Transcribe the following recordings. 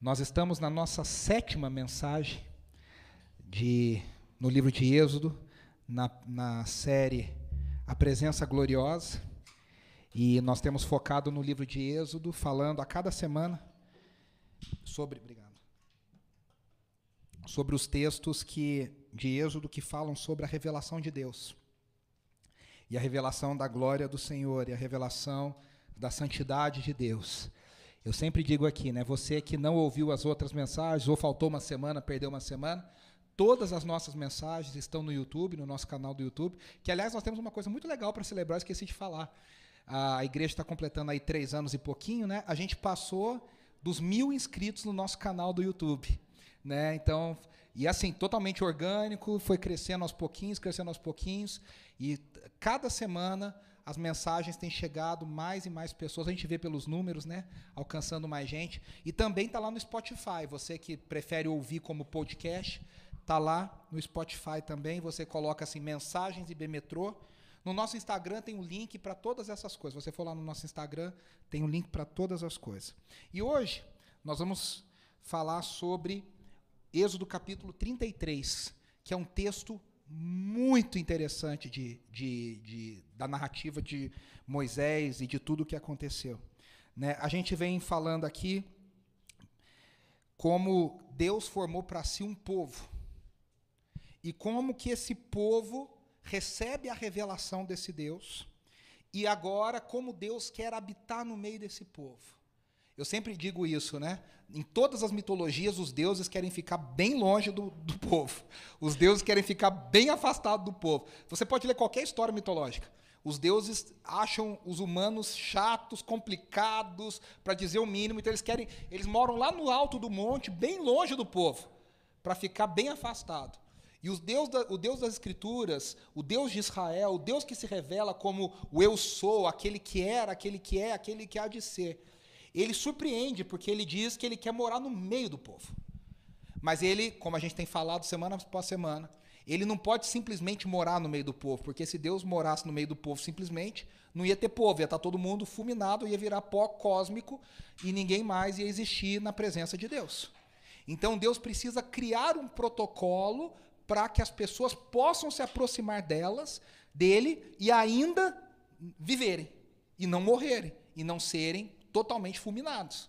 Nós estamos na nossa sétima mensagem de, no livro de Êxodo, na, na série A Presença Gloriosa. E nós temos focado no livro de Êxodo, falando a cada semana sobre. Obrigado. Sobre os textos que, de Êxodo que falam sobre a revelação de Deus. E a revelação da glória do Senhor, e a revelação da santidade de Deus. Eu sempre digo aqui, né? Você que não ouviu as outras mensagens, ou faltou uma semana, perdeu uma semana, todas as nossas mensagens estão no YouTube, no nosso canal do YouTube. Que, aliás, nós temos uma coisa muito legal para celebrar, esqueci de falar. A igreja está completando aí três anos e pouquinho, né? A gente passou dos mil inscritos no nosso canal do YouTube. Né? Então, e assim, totalmente orgânico, foi crescendo aos pouquinhos, crescendo aos pouquinhos, e cada semana as mensagens têm chegado mais e mais pessoas, a gente vê pelos números, né? Alcançando mais gente. E também está lá no Spotify. Você que prefere ouvir como podcast, está lá no Spotify também. Você coloca assim, mensagens e Metrô. No nosso Instagram tem um link para todas essas coisas. Você for lá no nosso Instagram, tem um link para todas as coisas. E hoje nós vamos falar sobre Êxodo capítulo 33, que é um texto muito interessante de, de, de, da narrativa de Moisés e de tudo o que aconteceu. Né? A gente vem falando aqui como Deus formou para si um povo e como que esse povo recebe a revelação desse Deus e agora como Deus quer habitar no meio desse povo. Eu sempre digo isso, né? Em todas as mitologias, os deuses querem ficar bem longe do, do povo. Os deuses querem ficar bem afastados do povo. Você pode ler qualquer história mitológica. Os deuses acham os humanos chatos, complicados, para dizer o mínimo. Então eles querem, eles moram lá no alto do monte, bem longe do povo, para ficar bem afastado. E os Deus da, o Deus das Escrituras, o Deus de Israel, o Deus que se revela como o eu sou, aquele que era, aquele que é, aquele que há de ser, ele surpreende porque ele diz que ele quer morar no meio do povo. Mas ele, como a gente tem falado semana após semana, ele não pode simplesmente morar no meio do povo, porque se Deus morasse no meio do povo simplesmente, não ia ter povo, ia estar todo mundo fulminado, ia virar pó cósmico e ninguém mais ia existir na presença de Deus. Então Deus precisa criar um protocolo para que as pessoas possam se aproximar delas, dele e ainda viverem e não morrerem e não serem totalmente fulminados.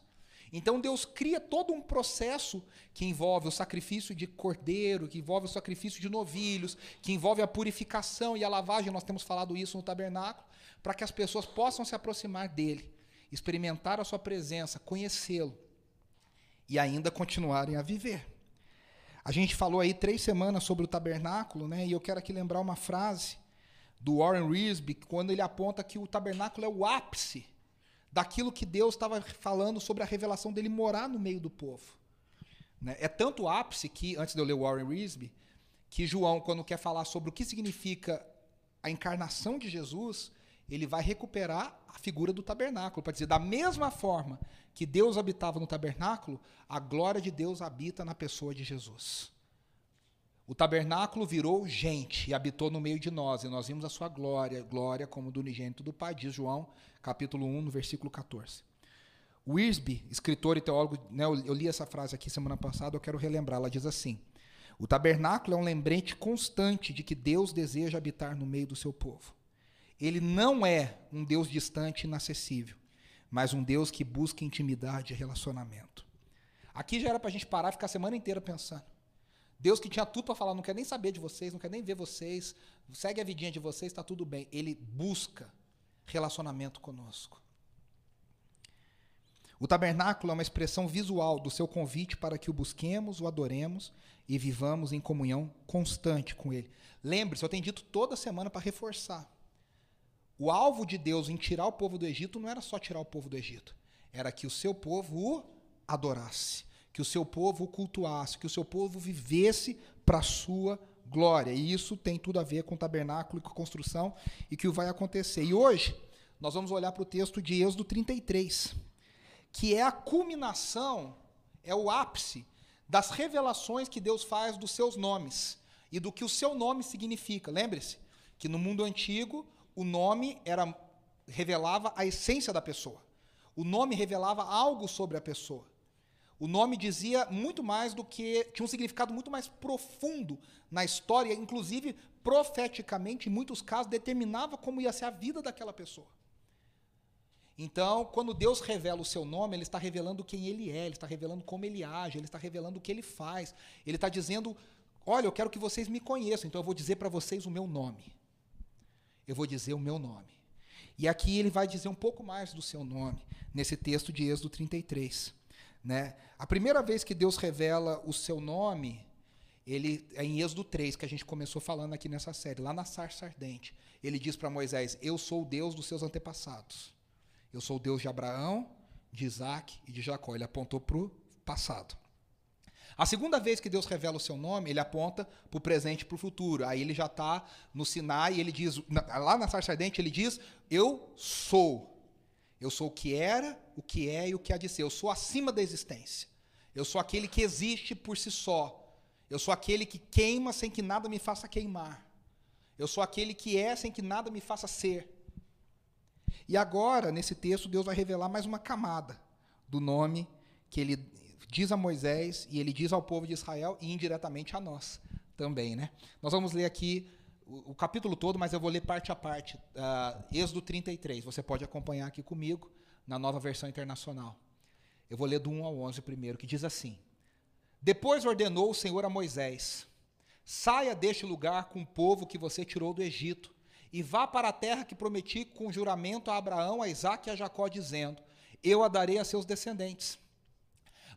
Então Deus cria todo um processo que envolve o sacrifício de cordeiro, que envolve o sacrifício de novilhos, que envolve a purificação e a lavagem, nós temos falado isso no tabernáculo, para que as pessoas possam se aproximar dele, experimentar a sua presença, conhecê-lo e ainda continuarem a viver. A gente falou aí três semanas sobre o tabernáculo, né? E eu quero aqui lembrar uma frase do Warren Risby, quando ele aponta que o tabernáculo é o ápice daquilo que Deus estava falando sobre a revelação dele morar no meio do povo. Né? É tanto ápice que, antes de eu ler Warren Risby, que João, quando quer falar sobre o que significa a encarnação de Jesus, ele vai recuperar a figura do tabernáculo, para dizer, da mesma forma que Deus habitava no tabernáculo, a glória de Deus habita na pessoa de Jesus. O tabernáculo virou gente e habitou no meio de nós, e nós vimos a sua glória, glória como do unigênito do Pai, diz João, capítulo 1, no versículo 14. Wisby, escritor e teólogo, né, eu li essa frase aqui semana passada, eu quero relembrar, ela diz assim: O tabernáculo é um lembrete constante de que Deus deseja habitar no meio do seu povo. Ele não é um Deus distante e inacessível, mas um Deus que busca intimidade e relacionamento. Aqui já era para a gente parar e ficar a semana inteira pensando. Deus que tinha tudo para falar, não quer nem saber de vocês, não quer nem ver vocês, segue a vidinha de vocês, está tudo bem. Ele busca relacionamento conosco. O tabernáculo é uma expressão visual do seu convite para que o busquemos, o adoremos e vivamos em comunhão constante com ele. Lembre-se, eu tenho dito toda semana para reforçar. O alvo de Deus em tirar o povo do Egito não era só tirar o povo do Egito, era que o seu povo o adorasse que o seu povo o cultuasse, que o seu povo vivesse para a sua glória. E isso tem tudo a ver com o tabernáculo e com a construção e que vai acontecer. E hoje nós vamos olhar para o texto de Êxodo 33, que é a culminação, é o ápice das revelações que Deus faz dos seus nomes e do que o seu nome significa. Lembre-se que no mundo antigo o nome era revelava a essência da pessoa. O nome revelava algo sobre a pessoa. O nome dizia muito mais do que. tinha um significado muito mais profundo na história, inclusive profeticamente, em muitos casos, determinava como ia ser a vida daquela pessoa. Então, quando Deus revela o seu nome, Ele está revelando quem Ele é, Ele está revelando como Ele age, Ele está revelando o que Ele faz. Ele está dizendo: Olha, eu quero que vocês me conheçam, então eu vou dizer para vocês o meu nome. Eu vou dizer o meu nome. E aqui ele vai dizer um pouco mais do seu nome, nesse texto de Êxodo 33. Né? A primeira vez que Deus revela o seu nome, ele é em Êxodo 3, que a gente começou falando aqui nessa série, lá na sarça ardente. Ele diz para Moisés: Eu sou o Deus dos seus antepassados. Eu sou o Deus de Abraão, de Isaac e de Jacó. Ele apontou para o passado. A segunda vez que Deus revela o seu nome, ele aponta para o presente e para o futuro. Aí ele já está no Sinai e ele diz, lá na sarça ardente, ele diz: Eu sou. Eu sou o que era, o que é e o que há de ser. Eu sou acima da existência. Eu sou aquele que existe por si só. Eu sou aquele que queima sem que nada me faça queimar. Eu sou aquele que é sem que nada me faça ser. E agora, nesse texto, Deus vai revelar mais uma camada do nome que ele diz a Moisés e ele diz ao povo de Israel e indiretamente a nós também. Né? Nós vamos ler aqui o, capítulo todo, mas eu vou ler parte a parte. Uh, Êxodo 33, você pode acompanhar aqui comigo na nova versão internacional. Eu vou ler do 1 ao 11 primeiro, que diz assim: Depois ordenou o Senhor a Moisés: Saia deste lugar com o povo que você tirou do Egito e vá para a terra que prometi com juramento a Abraão, a Isaque e a Jacó, dizendo: Eu a darei a seus descendentes.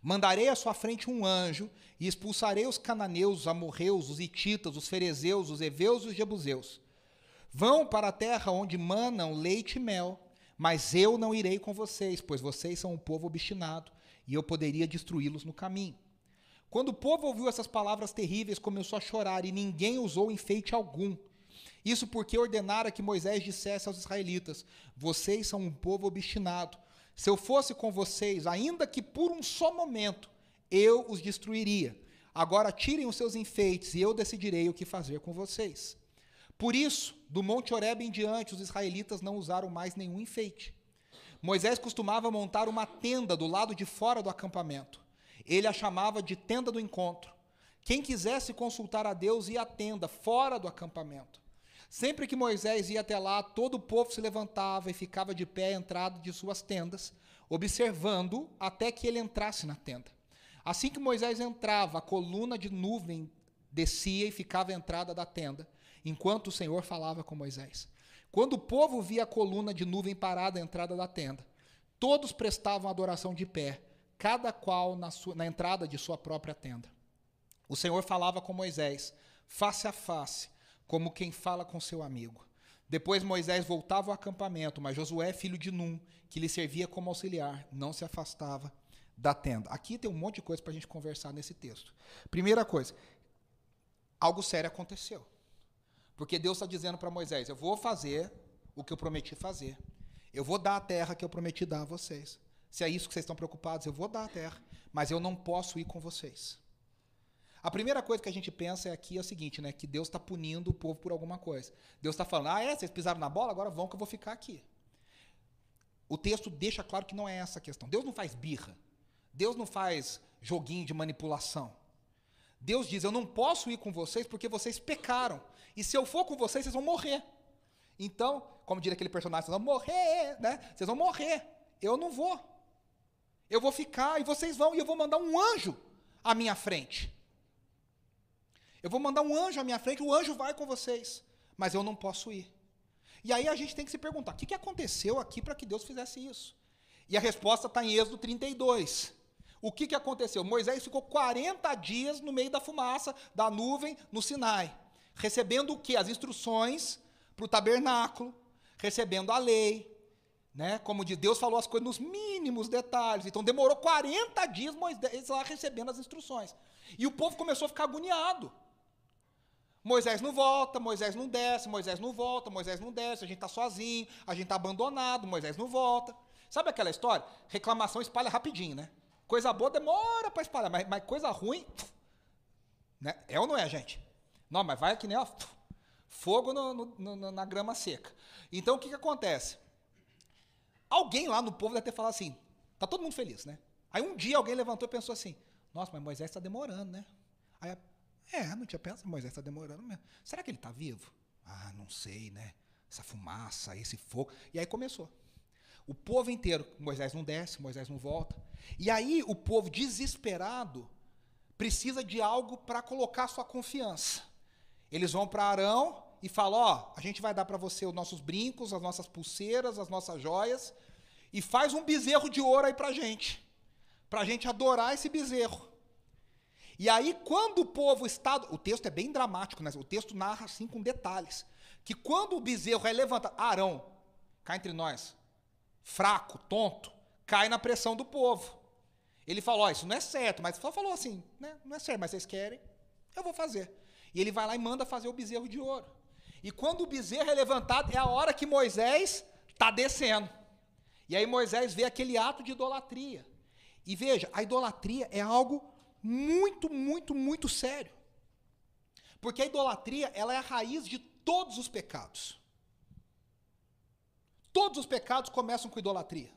Mandarei à sua frente um anjo e expulsarei os cananeus, os amorreus, os ititas, os ferezeus, os heveus e os jebuseus. Vão para a terra onde manam leite e mel, mas eu não irei com vocês, pois vocês são um povo obstinado e eu poderia destruí-los no caminho. Quando o povo ouviu essas palavras terríveis, começou a chorar e ninguém usou enfeite algum. Isso porque ordenara que Moisés dissesse aos israelitas: Vocês são um povo obstinado. Se eu fosse com vocês, ainda que por um só momento, eu os destruiria. Agora tirem os seus enfeites e eu decidirei o que fazer com vocês. Por isso, do Monte Horeb em diante, os israelitas não usaram mais nenhum enfeite. Moisés costumava montar uma tenda do lado de fora do acampamento. Ele a chamava de tenda do encontro. Quem quisesse consultar a Deus ia à tenda, fora do acampamento. Sempre que Moisés ia até lá, todo o povo se levantava e ficava de pé à entrada de suas tendas, observando até que ele entrasse na tenda. Assim que Moisés entrava, a coluna de nuvem descia e ficava à entrada da tenda, enquanto o Senhor falava com Moisés. Quando o povo via a coluna de nuvem parada à entrada da tenda, todos prestavam adoração de pé, cada qual na, sua, na entrada de sua própria tenda. O Senhor falava com Moisés, face a face, como quem fala com seu amigo. Depois Moisés voltava ao acampamento, mas Josué, filho de Num, que lhe servia como auxiliar, não se afastava da tenda. Aqui tem um monte de coisa para a gente conversar nesse texto. Primeira coisa, algo sério aconteceu. Porque Deus está dizendo para Moisés: Eu vou fazer o que eu prometi fazer. Eu vou dar a terra que eu prometi dar a vocês. Se é isso que vocês estão preocupados, eu vou dar a terra. Mas eu não posso ir com vocês. A primeira coisa que a gente pensa é aqui é o seguinte, né? Que Deus está punindo o povo por alguma coisa. Deus está falando, ah, é, vocês pisaram na bola, agora vão que eu vou ficar aqui. O texto deixa claro que não é essa a questão. Deus não faz birra. Deus não faz joguinho de manipulação. Deus diz: Eu não posso ir com vocês porque vocês pecaram. E se eu for com vocês, vocês vão morrer. Então, como diria aquele personagem, vocês vão morrer, né? Vocês vão morrer. Eu não vou. Eu vou ficar e vocês vão, e eu vou mandar um anjo à minha frente. Eu vou mandar um anjo à minha frente, o anjo vai com vocês, mas eu não posso ir. E aí a gente tem que se perguntar: o que, que aconteceu aqui para que Deus fizesse isso? E a resposta está em Êxodo 32. O que, que aconteceu? Moisés ficou 40 dias no meio da fumaça, da nuvem, no Sinai, recebendo o que? As instruções para o tabernáculo, recebendo a lei, né? Como de Deus falou as coisas nos mínimos detalhes. Então demorou 40 dias Moisés lá recebendo as instruções. E o povo começou a ficar agoniado. Moisés não volta, Moisés não desce, Moisés não volta, Moisés não desce, a gente está sozinho, a gente está abandonado, Moisés não volta. Sabe aquela história? Reclamação espalha rapidinho, né? Coisa boa demora para espalhar, mas, mas, coisa ruim. Né? É ou não é, gente? Não, mas vai que nem ó, fogo no, no, no, na grama seca. Então o que, que acontece? Alguém lá no povo deve ter falado assim: tá todo mundo feliz, né? Aí um dia alguém levantou e pensou assim: Nossa, mas Moisés está demorando, né? Aí, é, não tinha pensado, Moisés está demorando mesmo. Será que ele está vivo? Ah, não sei, né? Essa fumaça, esse fogo. E aí começou. O povo inteiro, Moisés não desce, Moisés não volta. E aí o povo desesperado precisa de algo para colocar sua confiança. Eles vão para Arão e falam: Ó, a gente vai dar para você os nossos brincos, as nossas pulseiras, as nossas joias, e faz um bezerro de ouro aí para gente, para a gente adorar esse bezerro. E aí, quando o povo está. O texto é bem dramático, né? o texto narra assim com detalhes. Que quando o bezerro é levantado. Arão, cá entre nós, fraco, tonto, cai na pressão do povo. Ele falou: oh, Isso não é certo, mas só falou assim: né? Não é certo, mas vocês querem, eu vou fazer. E ele vai lá e manda fazer o bezerro de ouro. E quando o bezerro é levantado, é a hora que Moisés está descendo. E aí Moisés vê aquele ato de idolatria. E veja, a idolatria é algo muito, muito, muito sério. Porque a idolatria, ela é a raiz de todos os pecados. Todos os pecados começam com idolatria.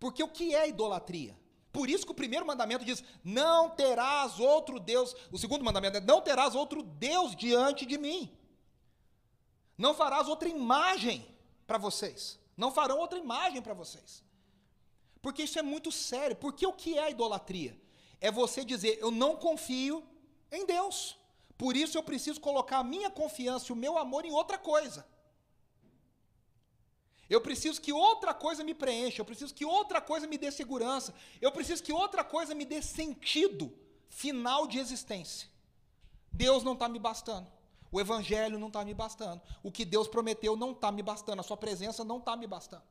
Porque o que é idolatria? Por isso que o primeiro mandamento diz: Não terás outro Deus. O segundo mandamento é: Não terás outro Deus diante de mim. Não farás outra imagem para vocês. Não farão outra imagem para vocês. Porque isso é muito sério. Porque o que é idolatria? É você dizer: Eu não confio em Deus. Por isso eu preciso colocar a minha confiança e o meu amor em outra coisa. Eu preciso que outra coisa me preencha, eu preciso que outra coisa me dê segurança, eu preciso que outra coisa me dê sentido final de existência. Deus não está me bastando, o Evangelho não está me bastando, o que Deus prometeu não está me bastando, a Sua presença não está me bastando.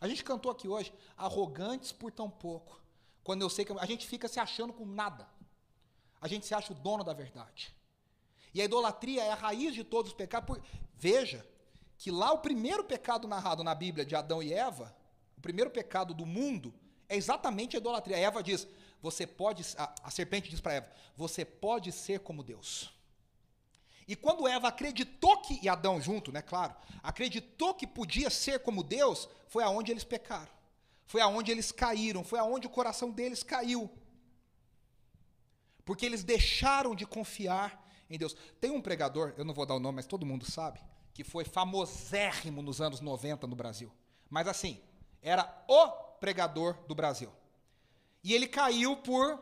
A gente cantou aqui hoje, arrogantes por tão pouco, quando eu sei que a gente fica se achando com nada, a gente se acha o dono da verdade. E a idolatria é a raiz de todos os pecados. Por... Veja, que lá o primeiro pecado narrado na Bíblia de Adão e Eva, o primeiro pecado do mundo, é exatamente a idolatria. A Eva diz: você pode, a, a serpente diz para Eva: você pode ser como Deus. E quando Eva acreditou que, e Adão junto, né, claro, acreditou que podia ser como Deus, foi aonde eles pecaram. Foi aonde eles caíram, foi aonde o coração deles caiu. Porque eles deixaram de confiar em Deus. Tem um pregador, eu não vou dar o nome, mas todo mundo sabe, que foi famosérrimo nos anos 90 no Brasil. Mas assim, era o pregador do Brasil. E ele caiu por,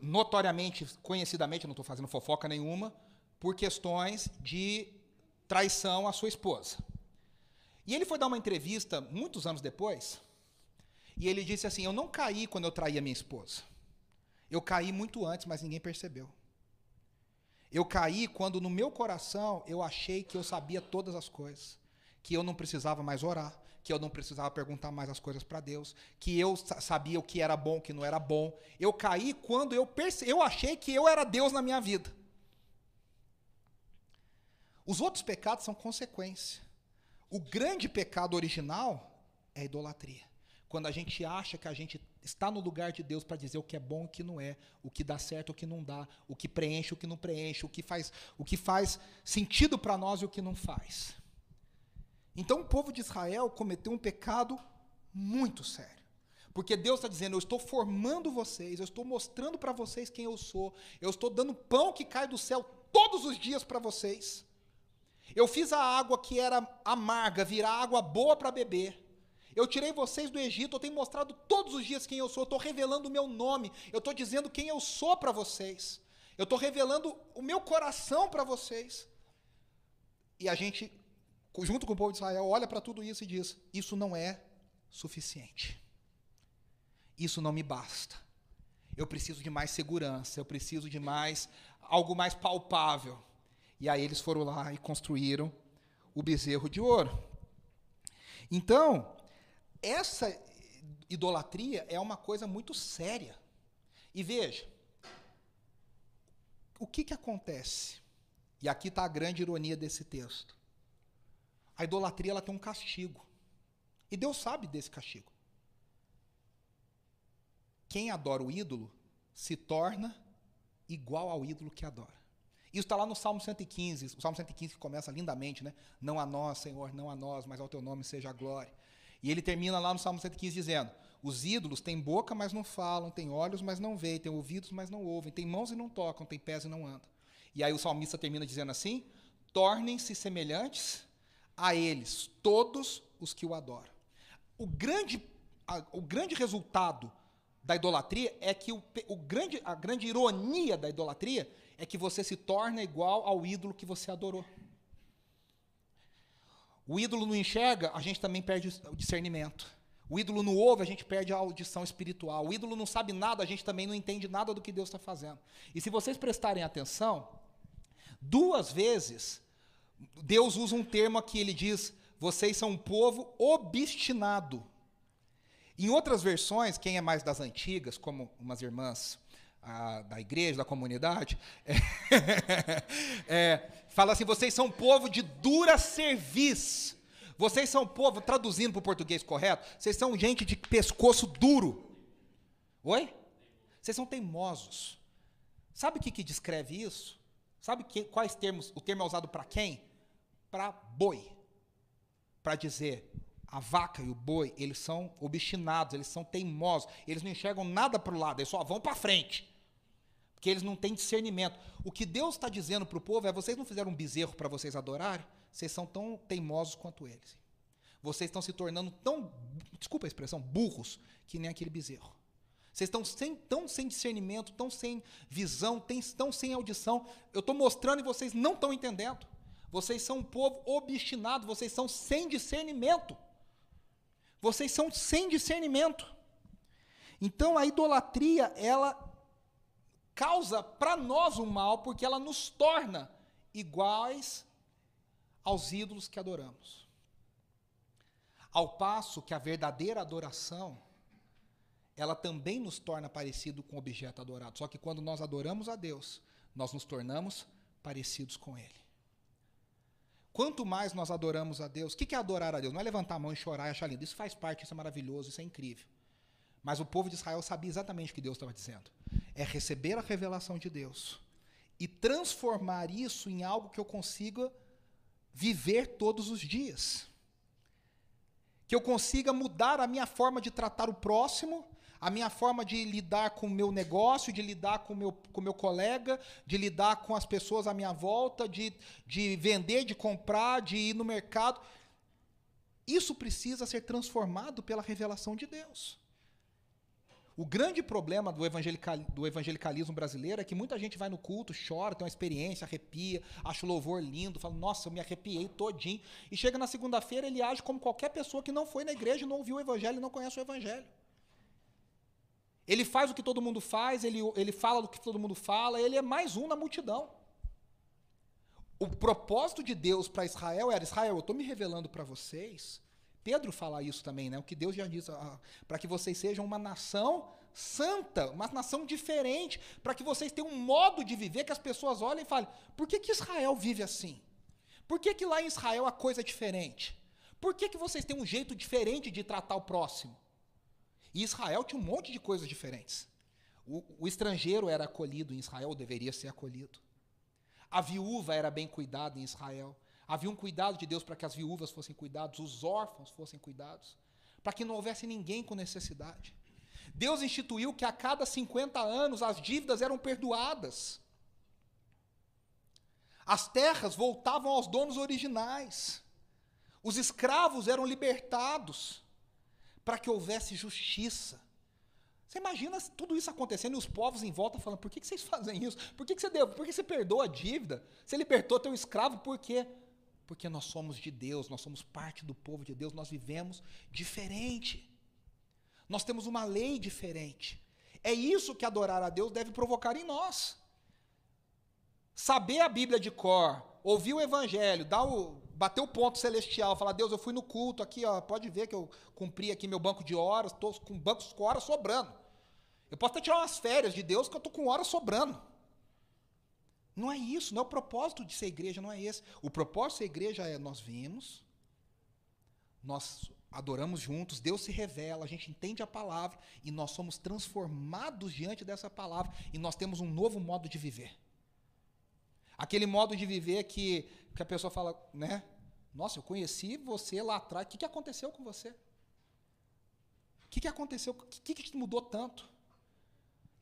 notoriamente, conhecidamente, não estou fazendo fofoca nenhuma, por questões de traição à sua esposa. E ele foi dar uma entrevista muitos anos depois, e ele disse assim: Eu não caí quando eu traí a minha esposa. Eu caí muito antes, mas ninguém percebeu. Eu caí quando no meu coração eu achei que eu sabia todas as coisas, que eu não precisava mais orar, que eu não precisava perguntar mais as coisas para Deus, que eu sabia o que era bom, o que não era bom. Eu caí quando eu perce... eu achei que eu era Deus na minha vida. Os outros pecados são consequência. O grande pecado original é a idolatria. Quando a gente acha que a gente está no lugar de Deus para dizer o que é bom e o que não é, o que dá certo e o que não dá, o que preenche o que não preenche, o que faz, o que faz sentido para nós e o que não faz. Então o povo de Israel cometeu um pecado muito sério. Porque Deus está dizendo: Eu estou formando vocês, eu estou mostrando para vocês quem eu sou, eu estou dando pão que cai do céu todos os dias para vocês. Eu fiz a água que era amarga virar água boa para beber. Eu tirei vocês do Egito, eu tenho mostrado todos os dias quem eu sou, eu estou revelando o meu nome, eu estou dizendo quem eu sou para vocês, eu estou revelando o meu coração para vocês. E a gente, junto com o povo de Israel, olha para tudo isso e diz: Isso não é suficiente. Isso não me basta. Eu preciso de mais segurança, eu preciso de mais, algo mais palpável. E aí eles foram lá e construíram o bezerro de ouro. Então, essa idolatria é uma coisa muito séria. E veja, o que, que acontece? E aqui está a grande ironia desse texto. A idolatria ela tem um castigo. E Deus sabe desse castigo. Quem adora o ídolo se torna igual ao ídolo que adora. Isso está lá no Salmo 115, o Salmo 115 que começa lindamente, né? Não a nós, Senhor, não a nós, mas ao teu nome seja a glória. E ele termina lá no Salmo 115 dizendo: Os ídolos têm boca, mas não falam, têm olhos, mas não veem, têm ouvidos, mas não ouvem, têm mãos e não tocam, têm pés e não andam. E aí o salmista termina dizendo assim: tornem-se semelhantes a eles, todos os que o adoram. O grande, a, o grande resultado da idolatria é que o, o grande, a grande ironia da idolatria é que você se torna igual ao ídolo que você adorou. O ídolo não enxerga, a gente também perde o discernimento. O ídolo não ouve, a gente perde a audição espiritual. O ídolo não sabe nada, a gente também não entende nada do que Deus está fazendo. E se vocês prestarem atenção, duas vezes Deus usa um termo aqui, ele diz: vocês são um povo obstinado. Em outras versões, quem é mais das antigas, como umas irmãs a, da igreja, da comunidade, é, fala assim: vocês são povo de dura cerviz. Vocês são povo, traduzindo para o português correto, vocês são gente de pescoço duro. Oi? Vocês são teimosos. Sabe o que, que descreve isso? Sabe que, quais termos, o termo é usado para quem? Para boi. Para dizer, a vaca e o boi, eles são obstinados, eles são teimosos, eles não enxergam nada para o lado, eles só vão para frente que eles não têm discernimento. O que Deus está dizendo para o povo é: vocês não fizeram um bezerro para vocês adorarem? Vocês são tão teimosos quanto eles. Vocês estão se tornando tão, desculpa a expressão, burros, que nem aquele bezerro. Vocês estão sem, tão sem discernimento, tão sem visão, tão sem audição. Eu estou mostrando e vocês não estão entendendo. Vocês são um povo obstinado, vocês são sem discernimento. Vocês são sem discernimento. Então a idolatria, ela causa para nós um mal porque ela nos torna iguais aos ídolos que adoramos. Ao passo que a verdadeira adoração, ela também nos torna parecido com o objeto adorado. Só que quando nós adoramos a Deus, nós nos tornamos parecidos com Ele. Quanto mais nós adoramos a Deus, o que é adorar a Deus? Não é levantar a mão e chorar e achar lindo. Isso faz parte, isso é maravilhoso, isso é incrível. Mas o povo de Israel sabia exatamente o que Deus estava dizendo é receber a revelação de Deus e transformar isso em algo que eu consiga viver todos os dias. Que eu consiga mudar a minha forma de tratar o próximo, a minha forma de lidar com o meu negócio, de lidar com o meu, com meu colega, de lidar com as pessoas à minha volta, de, de vender, de comprar, de ir no mercado. Isso precisa ser transformado pela revelação de Deus. O grande problema do, evangelical, do evangelicalismo brasileiro é que muita gente vai no culto, chora, tem uma experiência, arrepia, acha o louvor lindo, fala, nossa, eu me arrepiei todinho. E chega na segunda-feira, ele age como qualquer pessoa que não foi na igreja, não ouviu o evangelho não conhece o evangelho. Ele faz o que todo mundo faz, ele, ele fala do que todo mundo fala, ele é mais um na multidão. O propósito de Deus para Israel era: Israel, eu estou me revelando para vocês Pedro fala isso também, né? O que Deus já diz, ah, para que vocês sejam uma nação santa, uma nação diferente, para que vocês tenham um modo de viver que as pessoas olhem e falem: por que, que Israel vive assim? Por que, que lá em Israel a coisa é diferente? Por que, que vocês têm um jeito diferente de tratar o próximo? E Israel tinha um monte de coisas diferentes. O, o estrangeiro era acolhido em Israel, ou deveria ser acolhido. A viúva era bem cuidada em Israel. Havia um cuidado de Deus para que as viúvas fossem cuidados, os órfãos fossem cuidados, para que não houvesse ninguém com necessidade. Deus instituiu que a cada 50 anos as dívidas eram perdoadas. As terras voltavam aos donos originais. Os escravos eram libertados para que houvesse justiça. Você imagina tudo isso acontecendo e os povos em volta falando: por que, vocês fazem isso? Por que, você deu? Por que você perdoa a dívida? Você libertou teu escravo por quê? Porque nós somos de Deus, nós somos parte do povo de Deus, nós vivemos diferente. Nós temos uma lei diferente. É isso que adorar a Deus deve provocar em nós. Saber a Bíblia de cor, ouvir o Evangelho, dar o, bater o ponto celestial, falar, Deus, eu fui no culto aqui, ó, pode ver que eu cumpri aqui meu banco de horas, estou com bancos com horas sobrando. Eu posso até tirar umas férias de Deus que eu estou com horas sobrando. Não é isso, não é o propósito de ser igreja, não é esse. O propósito de ser igreja é nós vimos, nós adoramos juntos, Deus se revela, a gente entende a palavra e nós somos transformados diante dessa palavra e nós temos um novo modo de viver. Aquele modo de viver que, que a pessoa fala, né? Nossa, eu conheci você lá atrás, o que, que aconteceu com você? O que, que aconteceu? O que, que mudou tanto?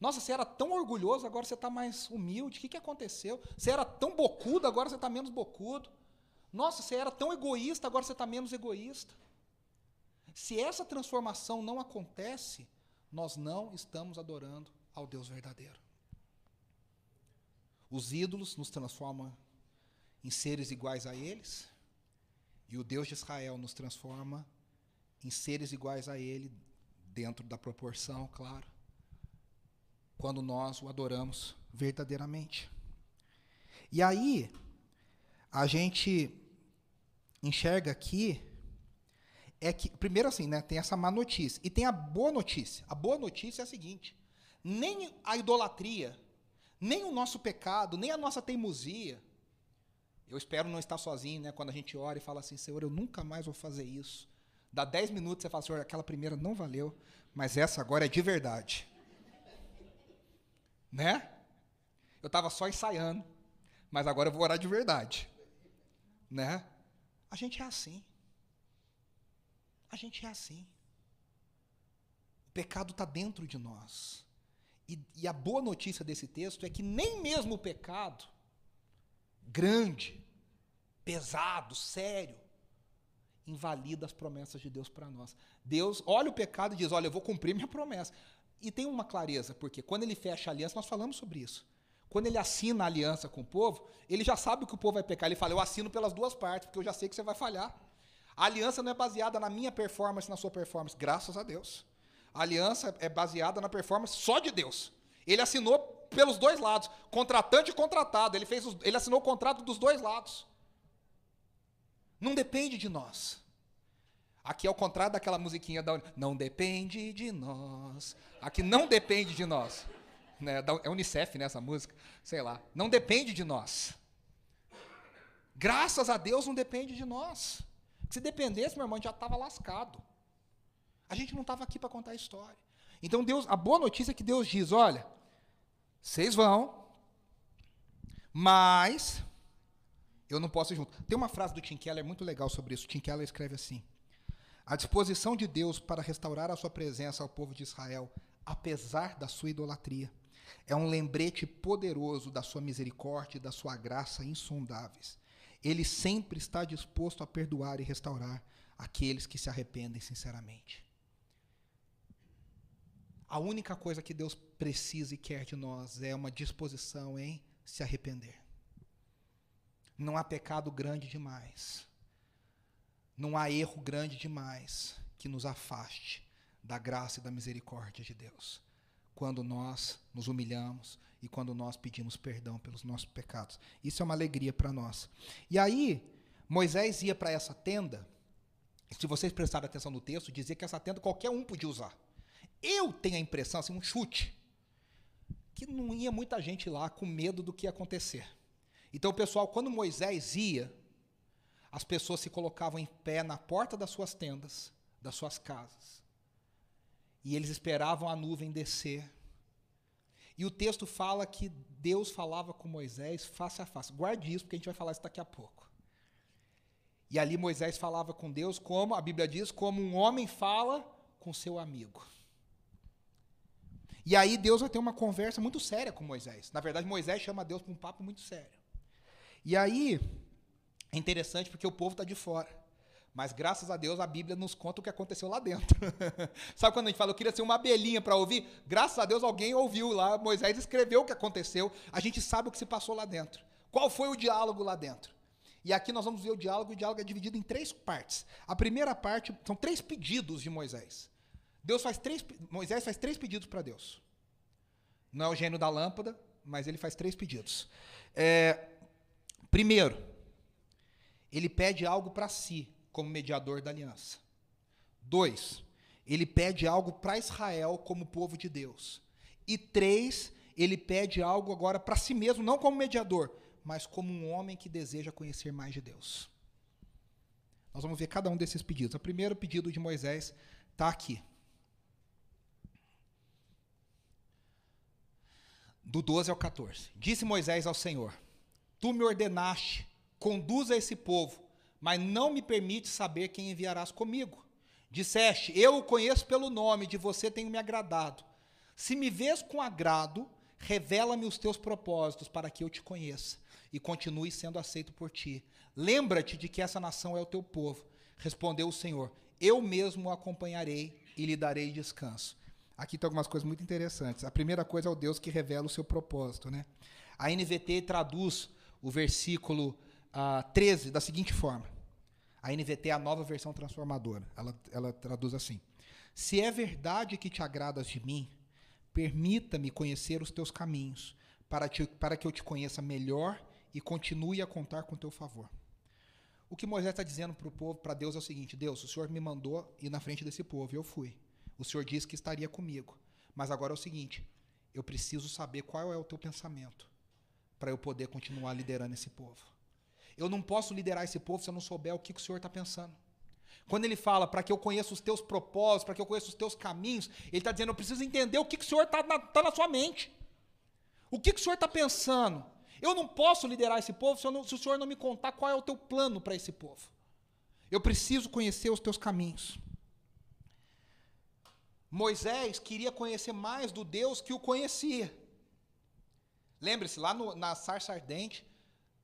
Nossa, você era tão orgulhoso, agora você está mais humilde. O que, que aconteceu? Você era tão bocudo, agora você está menos bocudo. Nossa, você era tão egoísta, agora você está menos egoísta. Se essa transformação não acontece, nós não estamos adorando ao Deus verdadeiro. Os ídolos nos transformam em seres iguais a eles, e o Deus de Israel nos transforma em seres iguais a ele, dentro da proporção, claro, quando nós o adoramos verdadeiramente. E aí, a gente enxerga aqui é que, primeiro assim, né, tem essa má notícia. E tem a boa notícia. A boa notícia é a seguinte: nem a idolatria, nem o nosso pecado, nem a nossa teimosia. Eu espero não estar sozinho, né? Quando a gente ora e fala assim, Senhor, eu nunca mais vou fazer isso. Dá dez minutos, você fala, Senhor, aquela primeira não valeu, mas essa agora é de verdade. Né? Eu estava só ensaiando, mas agora eu vou orar de verdade. Né? A gente é assim. A gente é assim. O pecado está dentro de nós. E, e, a boa notícia desse texto é que nem mesmo o pecado, grande, pesado, sério, invalida as promessas de Deus para nós. Deus olha o pecado e diz: Olha, eu vou cumprir minha promessa. E tem uma clareza, porque quando ele fecha a aliança, nós falamos sobre isso. Quando ele assina a aliança com o povo, ele já sabe que o povo vai pecar. Ele fala: Eu assino pelas duas partes, porque eu já sei que você vai falhar. A aliança não é baseada na minha performance, na sua performance, graças a Deus. A aliança é baseada na performance só de Deus. Ele assinou pelos dois lados, contratante e contratado. Ele, fez os, ele assinou o contrato dos dois lados. Não depende de nós. Aqui é o contrário daquela musiquinha da Não depende de nós. Aqui não depende de nós. Né? É Unicef nessa né, música, sei lá. Não depende de nós. Graças a Deus não depende de nós. Se dependesse, meu irmão, já estava lascado. A gente não estava aqui para contar a história. Então Deus, a boa notícia é que Deus diz, olha, vocês vão, mas eu não posso ir junto. Tem uma frase do Tim Keller muito legal sobre isso. Tim Keller escreve assim: A disposição de Deus para restaurar a sua presença ao povo de Israel, apesar da sua idolatria, é um lembrete poderoso da sua misericórdia e da sua graça insondáveis. Ele sempre está disposto a perdoar e restaurar aqueles que se arrependem sinceramente. A única coisa que Deus precisa e quer de nós é uma disposição em se arrepender. Não há pecado grande demais. Não há erro grande demais que nos afaste da graça e da misericórdia de Deus. Quando nós nos humilhamos e quando nós pedimos perdão pelos nossos pecados. Isso é uma alegria para nós. E aí, Moisés ia para essa tenda, se vocês prestarem atenção no texto, dizia que essa tenda qualquer um podia usar. Eu tenho a impressão, assim, um chute, que não ia muita gente lá com medo do que ia acontecer. Então, pessoal, quando Moisés ia, as pessoas se colocavam em pé na porta das suas tendas, das suas casas. E eles esperavam a nuvem descer e o texto fala que Deus falava com Moisés face a face. Guarde isso, porque a gente vai falar isso daqui a pouco. E ali Moisés falava com Deus como, a Bíblia diz, como um homem fala com seu amigo. E aí Deus vai ter uma conversa muito séria com Moisés. Na verdade, Moisés chama Deus para um papo muito sério. E aí, é interessante porque o povo está de fora. Mas graças a Deus a Bíblia nos conta o que aconteceu lá dentro. Sabe quando a gente fala, eu queria ser uma abelhinha para ouvir? Graças a Deus alguém ouviu lá, Moisés escreveu o que aconteceu, a gente sabe o que se passou lá dentro. Qual foi o diálogo lá dentro? E aqui nós vamos ver o diálogo, o diálogo é dividido em três partes. A primeira parte são três pedidos de Moisés. Deus faz três, Moisés faz três pedidos para Deus. Não é o gênio da lâmpada, mas ele faz três pedidos. É, primeiro, ele pede algo para si como mediador da aliança. Dois, ele pede algo para Israel como povo de Deus. E três, ele pede algo agora para si mesmo, não como mediador, mas como um homem que deseja conhecer mais de Deus. Nós vamos ver cada um desses pedidos. O primeiro pedido de Moisés está aqui. Do 12 ao 14. Disse Moisés ao Senhor: Tu me ordenaste, conduza esse povo mas não me permite saber quem enviarás comigo. Disseste: Eu o conheço pelo nome, de você tenho me agradado. Se me vês com agrado, revela-me os teus propósitos para que eu te conheça e continue sendo aceito por ti. Lembra-te de que essa nação é o teu povo. Respondeu o Senhor: Eu mesmo o acompanharei e lhe darei descanso. Aqui tem algumas coisas muito interessantes. A primeira coisa é o Deus que revela o seu propósito. Né? A NVT traduz o versículo uh, ah, 13 da seguinte forma. A NVT é a nova versão transformadora. Ela, ela traduz assim: Se é verdade que te agradas de mim, permita-me conhecer os teus caminhos, para, te, para que eu te conheça melhor e continue a contar com teu favor. O que Moisés está dizendo para o povo, para Deus, é o seguinte: Deus, o Senhor me mandou ir na frente desse povo, eu fui. O Senhor disse que estaria comigo. Mas agora é o seguinte: eu preciso saber qual é o teu pensamento para eu poder continuar liderando esse povo. Eu não posso liderar esse povo se eu não souber o que, que o Senhor está pensando. Quando ele fala para que eu conheça os teus propósitos, para que eu conheça os teus caminhos, ele está dizendo: eu preciso entender o que, que o Senhor está na, tá na sua mente. O que, que o Senhor está pensando? Eu não posso liderar esse povo se, não, se o Senhor não me contar qual é o teu plano para esse povo. Eu preciso conhecer os teus caminhos. Moisés queria conhecer mais do Deus que o conhecia. Lembre-se, lá no, na sarça ardente,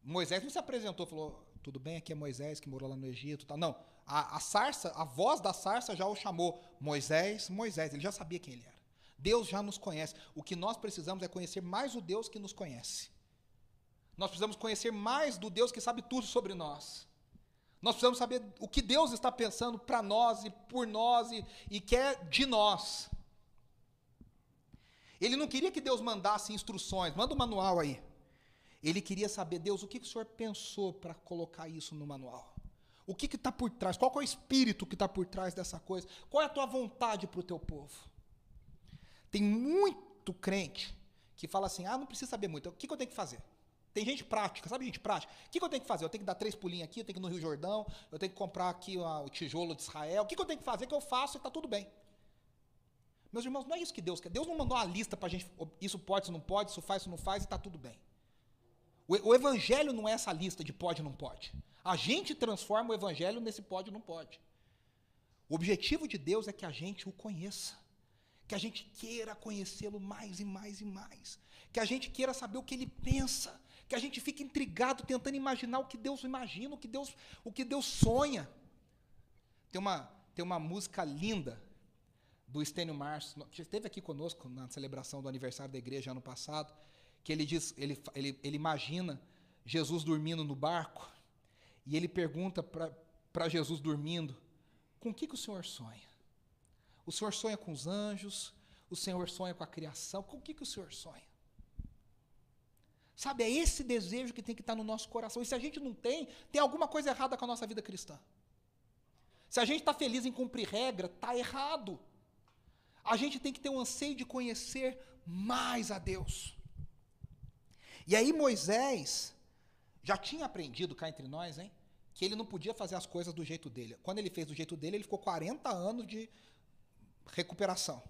Moisés não se apresentou, falou, tudo bem, aqui é Moisés que morou lá no Egito. Não, a, a sarça, a voz da sarça já o chamou Moisés, Moisés, ele já sabia quem ele era. Deus já nos conhece. O que nós precisamos é conhecer mais o Deus que nos conhece. Nós precisamos conhecer mais do Deus que sabe tudo sobre nós. Nós precisamos saber o que Deus está pensando para nós e por nós e, e quer de nós. Ele não queria que Deus mandasse instruções, manda o um manual aí. Ele queria saber, Deus, o que, que o Senhor pensou para colocar isso no manual? O que está por trás? Qual é o espírito que está por trás dessa coisa? Qual é a tua vontade para o teu povo? Tem muito crente que fala assim: ah, não precisa saber muito, o que, que eu tenho que fazer? Tem gente prática, sabe gente prática? O que, que eu tenho que fazer? Eu tenho que dar três pulinhos aqui, eu tenho que ir no Rio Jordão, eu tenho que comprar aqui o tijolo de Israel. O que, que eu tenho que fazer? Que eu faço e está tudo bem. Meus irmãos, não é isso que Deus quer. Deus não mandou uma lista para a gente, isso pode, isso não pode, isso faz, isso não faz, e está tudo bem. O, o, evangelho não é essa lista de pode, não pode. A gente transforma o evangelho nesse pode, não pode. O objetivo de Deus é que a gente o conheça. Que a gente queira conhecê-lo mais e mais e mais. Que a gente queira saber o que ele pensa. Que a gente fique intrigado tentando imaginar o que Deus imagina, o que Deus, o que Deus sonha. Tem uma, tem uma música linda do Estênio Março, que esteve aqui conosco na celebração do aniversário da igreja ano passado, que ele diz, ele, ele, ele imagina Jesus dormindo no barco, e ele pergunta para Jesus dormindo, com o que, que o Senhor sonha? O Senhor sonha com os anjos, o Senhor sonha com a criação, com o que, que o Senhor sonha? Sabe, é esse desejo que tem que estar no nosso coração. E se a gente não tem, tem alguma coisa errada com a nossa vida cristã. Se a gente está feliz em cumprir regra, está errado a gente tem que ter um anseio de conhecer mais a Deus. E aí Moisés já tinha aprendido cá entre nós, hein? Que ele não podia fazer as coisas do jeito dele. Quando ele fez do jeito dele, ele ficou 40 anos de recuperação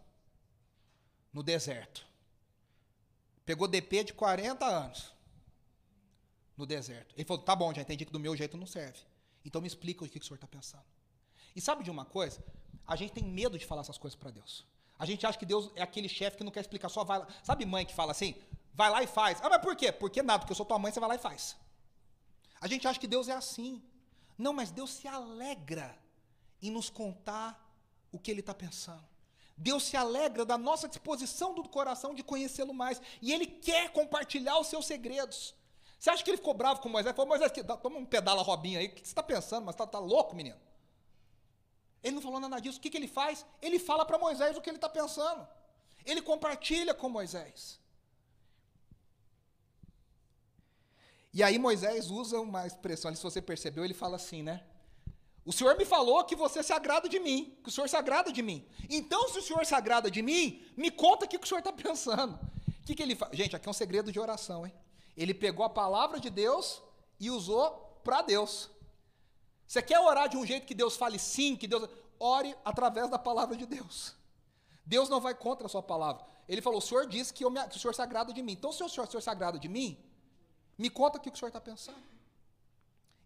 no deserto. Pegou DP de 40 anos no deserto. Ele falou: tá bom, já entendi que do meu jeito não serve. Então me explica o que o senhor está pensando. E sabe de uma coisa? A gente tem medo de falar essas coisas para Deus. A gente acha que Deus é aquele chefe que não quer explicar, só vai lá. Sabe mãe que fala assim? Vai lá e faz. Ah, mas por quê? Porque nada, porque eu sou tua mãe, você vai lá e faz. A gente acha que Deus é assim. Não, mas Deus se alegra em nos contar o que Ele está pensando. Deus se alegra da nossa disposição do coração de conhecê-lo mais. E Ele quer compartilhar os seus segredos. Você acha que ele ficou bravo com Moisés? Falou, Moisés, toma um pedala Robinho aí. O que você está pensando? Mas está tá louco, menino? Ele não falou nada disso. O que, que ele faz? Ele fala para Moisés o que ele está pensando. Ele compartilha com Moisés. E aí Moisés usa uma expressão, se você percebeu, ele fala assim, né? O Senhor me falou que você se agrada de mim, que o Senhor se agrada de mim. Então, se o Senhor se agrada de mim, me conta o que o Senhor está pensando. O que, que ele? Gente, aqui é um segredo de oração, hein? Ele pegou a palavra de Deus e usou para Deus. Você quer orar de um jeito que Deus fale sim, que Deus. Ore através da palavra de Deus. Deus não vai contra a sua palavra. Ele falou: o Senhor disse que, me, que o Senhor se agrada de mim. Então, se o Senhor, o Senhor se agrada de mim, me conta o que o Senhor está pensando.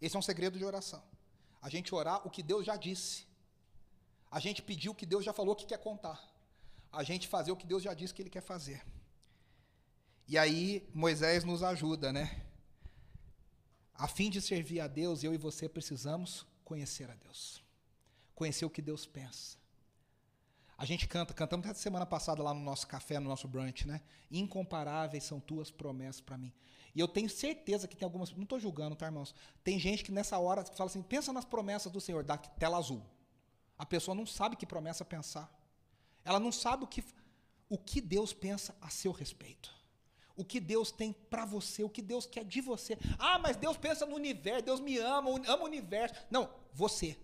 Esse é um segredo de oração. A gente orar o que Deus já disse. A gente pedir o que Deus já falou que quer contar. A gente fazer o que Deus já disse que Ele quer fazer. E aí Moisés nos ajuda, né? A fim de servir a Deus, eu e você precisamos conhecer a Deus. Conhecer o que Deus pensa. A gente canta, cantamos até semana passada lá no nosso café, no nosso brunch, né? Incomparáveis são tuas promessas para mim. E eu tenho certeza que tem algumas, não estou julgando, tá, irmãos? Tem gente que nessa hora fala assim: pensa nas promessas do Senhor, da tela azul. A pessoa não sabe que promessa pensar. Ela não sabe o que, o que Deus pensa a seu respeito. O que Deus tem para você, o que Deus quer de você. Ah, mas Deus pensa no universo, Deus me ama, ama o universo. Não, você.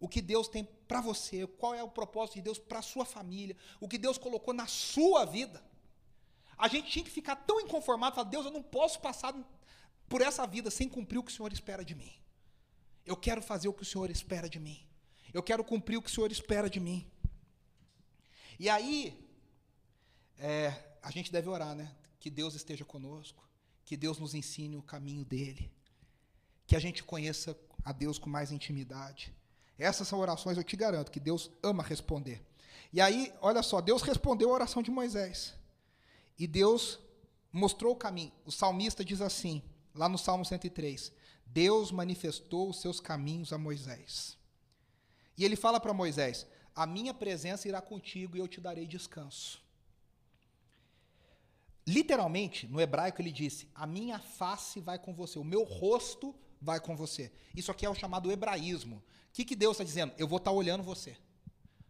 O que Deus tem para você, qual é o propósito de Deus para a sua família, o que Deus colocou na sua vida. A gente tinha que ficar tão inconformado, falar, Deus, eu não posso passar por essa vida sem cumprir o que o Senhor espera de mim. Eu quero fazer o que o Senhor espera de mim. Eu quero cumprir o que o Senhor espera de mim. E aí, é, a gente deve orar, né? Que Deus esteja conosco, que Deus nos ensine o caminho dele, que a gente conheça a Deus com mais intimidade. Essas são orações, eu te garanto, que Deus ama responder. E aí, olha só, Deus respondeu a oração de Moisés. E Deus mostrou o caminho. O salmista diz assim, lá no Salmo 103: Deus manifestou os seus caminhos a Moisés. E ele fala para Moisés: A minha presença irá contigo e eu te darei descanso. Literalmente, no hebraico, ele disse: A minha face vai com você, o meu rosto vai com você. Isso aqui é o chamado hebraísmo. O que, que Deus está dizendo? Eu vou estar tá olhando você.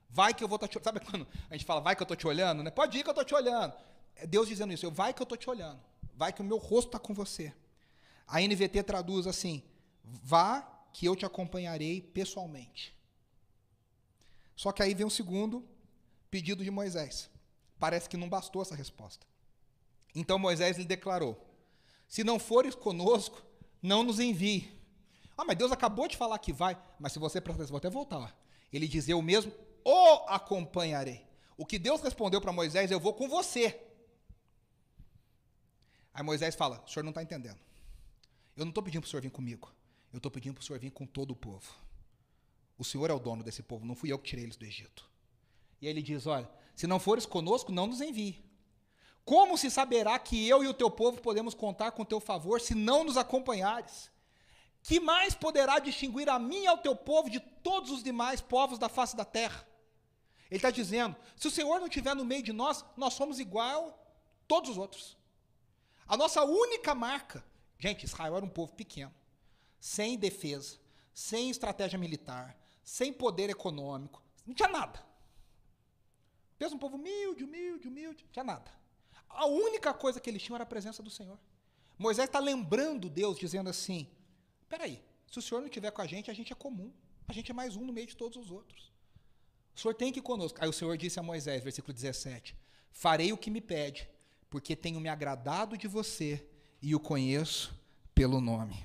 Vai que eu vou estar tá te Sabe quando a gente fala, vai que eu estou te olhando? Né? Pode ir que eu estou te olhando. É Deus dizendo isso. Eu, vai que eu estou te olhando. Vai que o meu rosto está com você. A NVT traduz assim: Vá que eu te acompanharei pessoalmente. Só que aí vem o segundo pedido de Moisés. Parece que não bastou essa resposta. Então Moisés lhe declarou: Se não fores conosco, não nos envie. Ah, mas Deus acabou de falar que vai. Mas se você prestar vou até voltar. Ele diz: Eu mesmo o acompanharei. O que Deus respondeu para Moisés: Eu vou com você. Aí Moisés fala: O senhor não está entendendo. Eu não estou pedindo para o senhor vir comigo. Eu estou pedindo para o senhor vir com todo o povo. O senhor é o dono desse povo, não fui eu que tirei eles do Egito. E aí ele diz: Olha, se não fores conosco, não nos envie. Como se saberá que eu e o teu povo podemos contar com o teu favor se não nos acompanhares? Que mais poderá distinguir a mim e ao teu povo de todos os demais povos da face da terra? Ele está dizendo: se o Senhor não estiver no meio de nós, nós somos igual a todos os outros. A nossa única marca, gente, Israel era um povo pequeno, sem defesa, sem estratégia militar, sem poder econômico, não tinha nada. Pensa um povo humilde, humilde, humilde, não tinha nada. A única coisa que eles tinham era a presença do Senhor. Moisés está lembrando Deus, dizendo assim: peraí, se o Senhor não estiver com a gente, a gente é comum. A gente é mais um no meio de todos os outros. O Senhor tem que ir conosco. Aí o Senhor disse a Moisés, versículo 17: Farei o que me pede, porque tenho me agradado de você e o conheço pelo nome.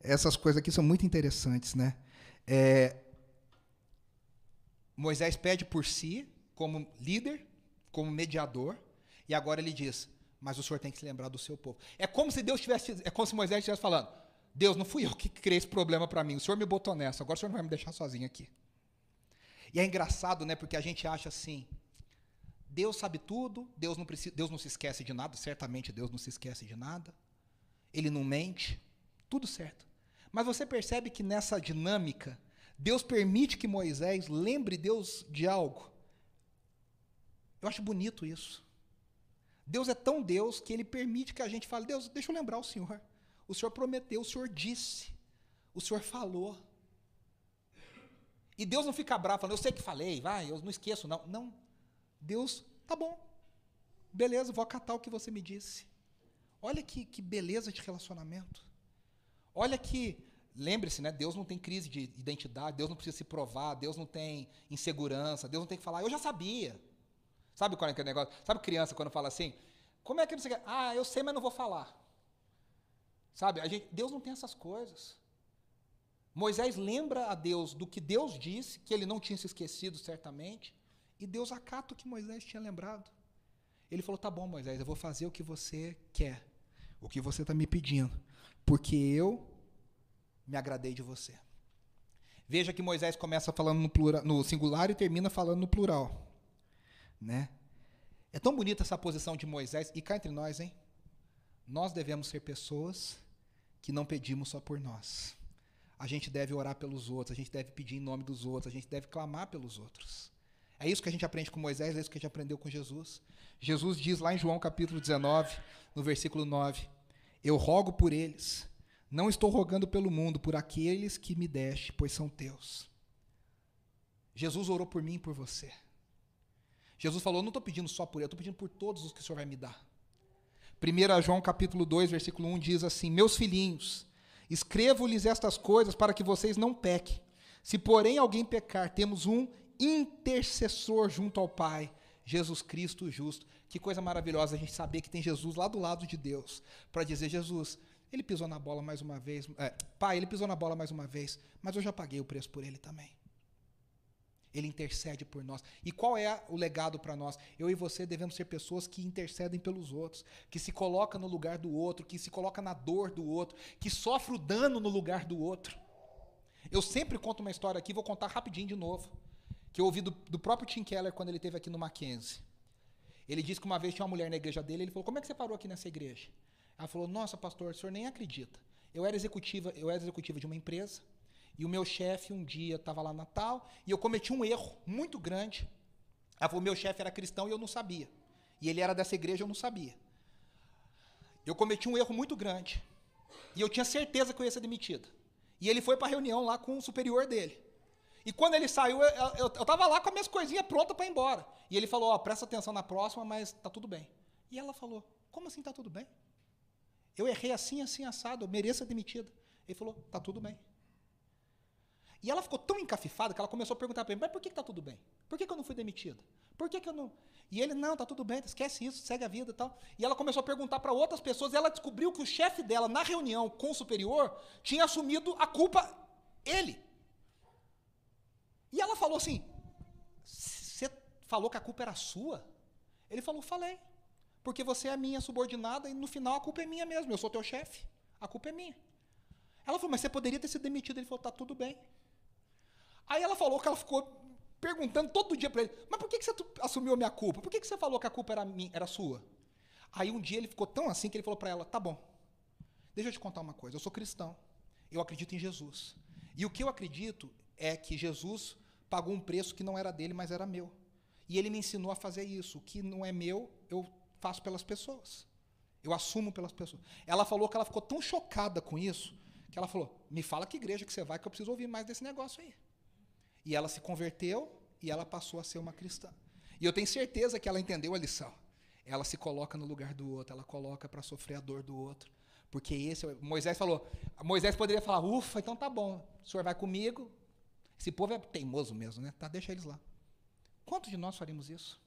Essas coisas aqui são muito interessantes, né? É, Moisés pede por si, como líder, como mediador, e agora ele diz: Mas o senhor tem que se lembrar do seu povo. É como se Deus tivesse, é como se Moisés estivesse falando: Deus, não fui eu que criei esse problema para mim, o senhor me botou nessa, agora o senhor não vai me deixar sozinho aqui. E é engraçado, né, porque a gente acha assim: Deus sabe tudo, Deus não, precisa, Deus não se esquece de nada, certamente Deus não se esquece de nada, Ele não mente, tudo certo. Mas você percebe que nessa dinâmica, Deus permite que Moisés lembre Deus de algo eu acho bonito isso. Deus é tão Deus que ele permite que a gente fale: Deus, deixa eu lembrar o Senhor. O Senhor prometeu, o Senhor disse, o Senhor falou. E Deus não fica bravo falando, eu sei que falei, vai, eu não esqueço, não. Não. Deus, tá bom. Beleza, vou acatar o que você me disse. Olha que, que beleza de relacionamento. Olha que, lembre-se, né? Deus não tem crise de identidade, Deus não precisa se provar, Deus não tem insegurança, Deus não tem que falar, eu já sabia. Sabe qual é aquele negócio? Sabe criança quando fala assim? Como é que você quer? Ah, eu sei, mas não vou falar. Sabe? A gente, Deus não tem essas coisas. Moisés lembra a Deus do que Deus disse, que ele não tinha se esquecido certamente, e Deus acata o que Moisés tinha lembrado. Ele falou: Tá bom, Moisés, eu vou fazer o que você quer, o que você está me pedindo, porque eu me agradei de você. Veja que Moisés começa falando no, plural, no singular e termina falando no plural. Né? É tão bonita essa posição de Moisés, e cá entre nós, hein? Nós devemos ser pessoas que não pedimos só por nós. A gente deve orar pelos outros, a gente deve pedir em nome dos outros, a gente deve clamar pelos outros. É isso que a gente aprende com Moisés, é isso que a gente aprendeu com Jesus. Jesus diz lá em João capítulo 19, no versículo 9: Eu rogo por eles, não estou rogando pelo mundo, por aqueles que me deste, pois são teus. Jesus orou por mim e por você. Jesus falou: Não estou pedindo só por ele, estou pedindo por todos os que o Senhor vai me dar. 1 João capítulo 2, versículo 1 diz assim: Meus filhinhos, escrevo-lhes estas coisas para que vocês não pequem. Se, porém, alguém pecar, temos um intercessor junto ao Pai, Jesus Cristo justo. Que coisa maravilhosa a gente saber que tem Jesus lá do lado de Deus, para dizer: Jesus, ele pisou na bola mais uma vez. É, pai, ele pisou na bola mais uma vez, mas eu já paguei o preço por ele também. Ele intercede por nós. E qual é o legado para nós? Eu e você devemos ser pessoas que intercedem pelos outros, que se colocam no lugar do outro, que se colocam na dor do outro, que sofrem o dano no lugar do outro. Eu sempre conto uma história aqui, vou contar rapidinho de novo, que eu ouvi do, do próprio Tim Keller quando ele esteve aqui no Mackenzie. Ele disse que uma vez tinha uma mulher na igreja dele, ele falou: "Como é que você parou aqui nessa igreja?" Ela falou: "Nossa, pastor, o senhor nem acredita. Eu era executiva, eu era executiva de uma empresa. E o meu chefe um dia estava lá no Natal e eu cometi um erro muito grande. Ela falou: meu chefe era cristão e eu não sabia. E ele era dessa igreja eu não sabia. Eu cometi um erro muito grande. E eu tinha certeza que eu ia ser demitida. E ele foi para a reunião lá com o superior dele. E quando ele saiu, eu estava lá com as minhas coisinhas prontas para ir embora. E ele falou: Ó, oh, presta atenção na próxima, mas tá tudo bem. E ela falou: Como assim tá tudo bem? Eu errei assim, assim, assado, eu mereço ser demitida. Ele falou: Tá tudo bem. E ela ficou tão encafifada que ela começou a perguntar para ele: mas por que está tudo bem? Por que, que, eu não fui demitida? Por que, que eu não. E ele: não, está tudo bem, esquece isso, segue a vida e tal. E ela começou a perguntar para outras pessoas e ela descobriu que o chefe dela, na reunião com o superior, tinha assumido a culpa ele. E ela falou assim: você falou que a culpa era sua? Ele falou: falei. Porque você é a minha subordinada e no final a culpa é minha mesmo. Eu sou teu chefe. A culpa é minha. Ela falou: mas você poderia ter sido demitido. Ele falou: está tudo bem. Aí ela falou que ela ficou perguntando todo dia para ele: Mas por que, que você assumiu a minha culpa? Por que, que você falou que a culpa era, minha, era sua? Aí um dia ele ficou tão assim que ele falou para ela: Tá bom, deixa eu te contar uma coisa. Eu sou cristão, eu acredito em Jesus. E o que eu acredito é que Jesus pagou um preço que não era dele, mas era meu. E ele me ensinou a fazer isso. O que não é meu, eu faço pelas pessoas. Eu assumo pelas pessoas. Ela falou que ela ficou tão chocada com isso que ela falou: Me fala que igreja que você vai, que eu preciso ouvir mais desse negócio aí. E ela se converteu e ela passou a ser uma cristã. E eu tenho certeza que ela entendeu a lição. Ela se coloca no lugar do outro, ela coloca para sofrer a dor do outro. Porque esse, Moisés falou, Moisés poderia falar, ufa, então tá bom, o senhor vai comigo. Esse povo é teimoso mesmo, né? Tá, deixa eles lá. Quantos de nós faríamos isso?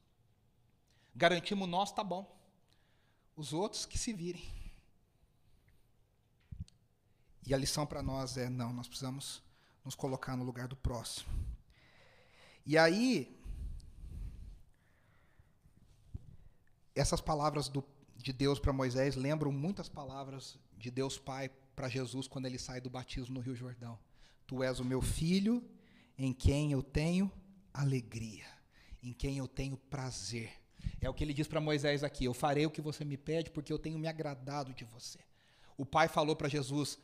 Garantimos nós, tá bom. Os outros que se virem. E a lição para nós é: não, nós precisamos nos colocar no lugar do próximo. E aí, essas palavras do, de Deus para Moisés lembram muitas palavras de Deus Pai para Jesus quando ele sai do batismo no Rio Jordão. Tu és o meu filho, em quem eu tenho alegria, em quem eu tenho prazer. É o que ele diz para Moisés aqui: Eu farei o que você me pede, porque eu tenho me agradado de você. O pai falou para Jesus: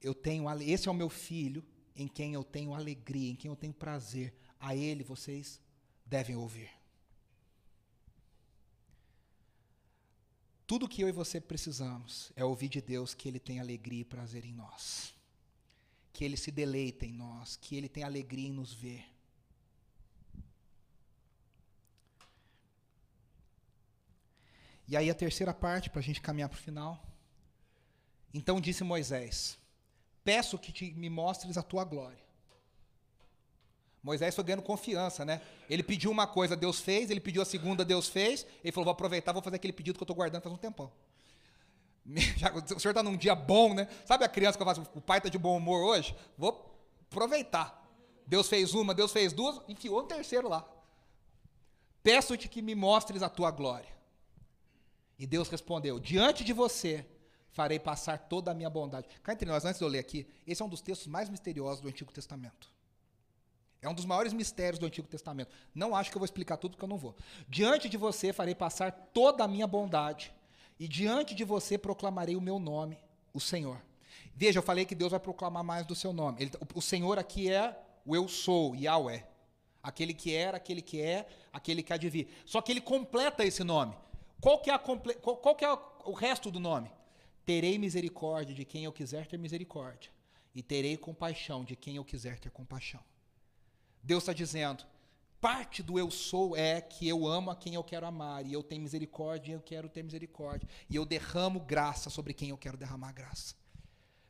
Eu tenho, esse é o meu filho, em quem eu tenho alegria, em quem eu tenho prazer, a Ele vocês devem ouvir. Tudo que eu e você precisamos é ouvir de Deus que Ele tem alegria e prazer em nós. Que Ele se deleita em nós, que Ele tem alegria em nos ver. E aí a terceira parte, para a gente caminhar para o final. Então disse Moisés: peço que te, me mostres a tua glória. Moisés foi ganhando confiança, né? Ele pediu uma coisa, Deus fez, ele pediu a segunda, Deus fez, ele falou: vou aproveitar, vou fazer aquele pedido que eu estou guardando faz um tempão. O senhor está num dia bom, né? Sabe a criança que eu faço, o pai está de bom humor hoje? Vou aproveitar. Deus fez uma, Deus fez duas, enfiou um terceiro lá. Peço-te que me mostres a tua glória. E Deus respondeu: Diante de você farei passar toda a minha bondade. Cá entre nós, antes de eu ler aqui, esse é um dos textos mais misteriosos do Antigo Testamento. É um dos maiores mistérios do Antigo Testamento. Não acho que eu vou explicar tudo, porque eu não vou. Diante de você farei passar toda a minha bondade, e diante de você proclamarei o meu nome, o Senhor. Veja, eu falei que Deus vai proclamar mais do seu nome. Ele, o, o Senhor aqui é o eu sou, Yahweh. Aquele que era, aquele que é, aquele que há de vir. Só que ele completa esse nome. Qual que é, qual, qual que é o resto do nome? Terei misericórdia de quem eu quiser ter misericórdia, e terei compaixão de quem eu quiser ter compaixão. Deus está dizendo: parte do eu sou é que eu amo a quem eu quero amar, e eu tenho misericórdia e eu quero ter misericórdia, e eu derramo graça sobre quem eu quero derramar graça.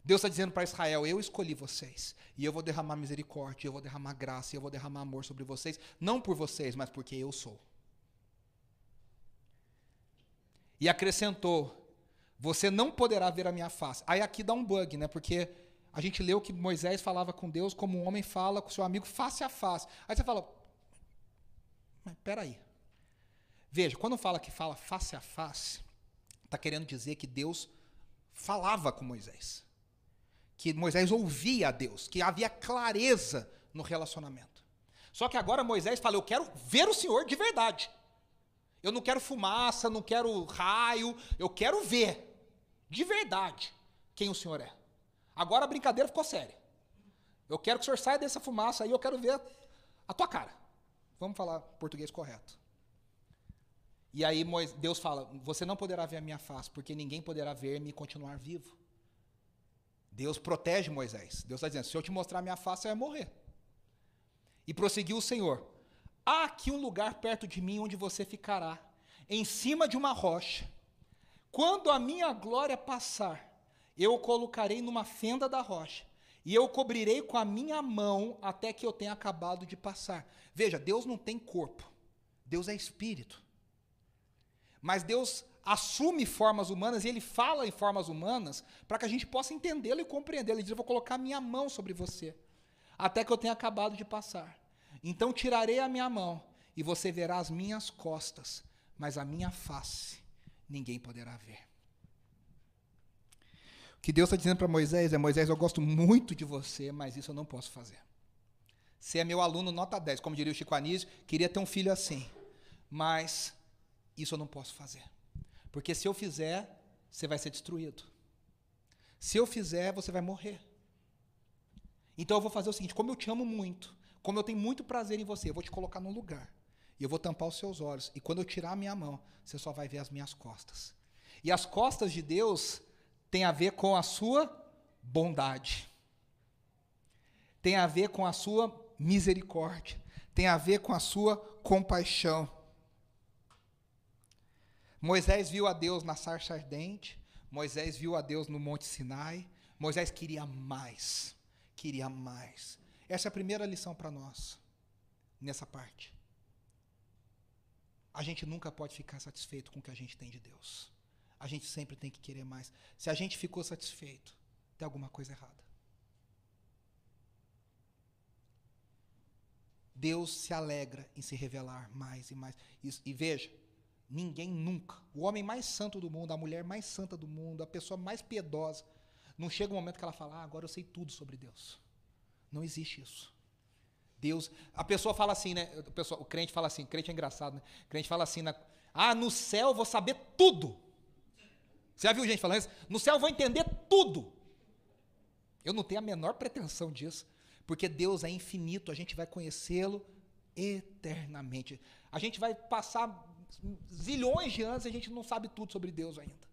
Deus está dizendo para Israel: Eu escolhi vocês, e eu vou derramar misericórdia, eu vou derramar graça, eu vou derramar amor sobre vocês, não por vocês, mas porque eu sou. E acrescentou: você não poderá ver a minha face. Aí aqui dá um bug, né? Porque a gente leu que Moisés falava com Deus como um homem fala com seu amigo face a face. Aí você fala, mas peraí. Veja, quando fala que fala face a face, está querendo dizer que Deus falava com Moisés. Que Moisés ouvia a Deus, que havia clareza no relacionamento. Só que agora Moisés fala: Eu quero ver o Senhor de verdade. Eu não quero fumaça, não quero raio, eu quero ver de verdade quem o Senhor é. Agora a brincadeira ficou séria. Eu quero que o Senhor saia dessa fumaça aí, eu quero ver a tua cara. Vamos falar português correto. E aí Deus fala: Você não poderá ver a minha face, porque ninguém poderá ver-me e continuar vivo. Deus protege Moisés. Deus está dizendo: Se eu te mostrar a minha face, você vai morrer. E prosseguiu o Senhor: Há aqui um lugar perto de mim onde você ficará, em cima de uma rocha. Quando a minha glória passar, eu o colocarei numa fenda da rocha, e eu cobrirei com a minha mão até que eu tenha acabado de passar. Veja, Deus não tem corpo, Deus é espírito. Mas Deus assume formas humanas e ele fala em formas humanas para que a gente possa entendê-lo e compreendê-lo. Ele diz: Eu vou colocar a minha mão sobre você, até que eu tenha acabado de passar. Então tirarei a minha mão, e você verá as minhas costas, mas a minha face ninguém poderá ver. Que Deus está dizendo para Moisés é: Moisés, eu gosto muito de você, mas isso eu não posso fazer. Você é meu aluno nota 10, como diria o Chico Anísio, queria ter um filho assim, mas isso eu não posso fazer. Porque se eu fizer, você vai ser destruído. Se eu fizer, você vai morrer. Então eu vou fazer o seguinte: como eu te amo muito, como eu tenho muito prazer em você, eu vou te colocar num lugar. E eu vou tampar os seus olhos. E quando eu tirar a minha mão, você só vai ver as minhas costas. E as costas de Deus têm a ver com a sua bondade. Tem a ver com a sua misericórdia. Tem a ver com a sua compaixão. Moisés viu a Deus na sarça ardente. Moisés viu a Deus no Monte Sinai. Moisés queria mais. Queria mais. Essa é a primeira lição para nós, nessa parte. A gente nunca pode ficar satisfeito com o que a gente tem de Deus. A gente sempre tem que querer mais. Se a gente ficou satisfeito, tem alguma coisa errada. Deus se alegra em se revelar mais e mais. E, e veja, ninguém nunca, o homem mais santo do mundo, a mulher mais santa do mundo, a pessoa mais piedosa, não chega um momento que ela fala: ah, agora eu sei tudo sobre Deus. Não existe isso. Deus, a pessoa fala assim, né? O, pessoa, o crente fala assim, crente é engraçado, né? O crente fala assim, ah, no céu eu vou saber tudo. Você já viu gente falando isso? No céu eu vou entender tudo. Eu não tenho a menor pretensão disso, porque Deus é infinito, a gente vai conhecê-lo eternamente. A gente vai passar zilhões de anos e a gente não sabe tudo sobre Deus ainda.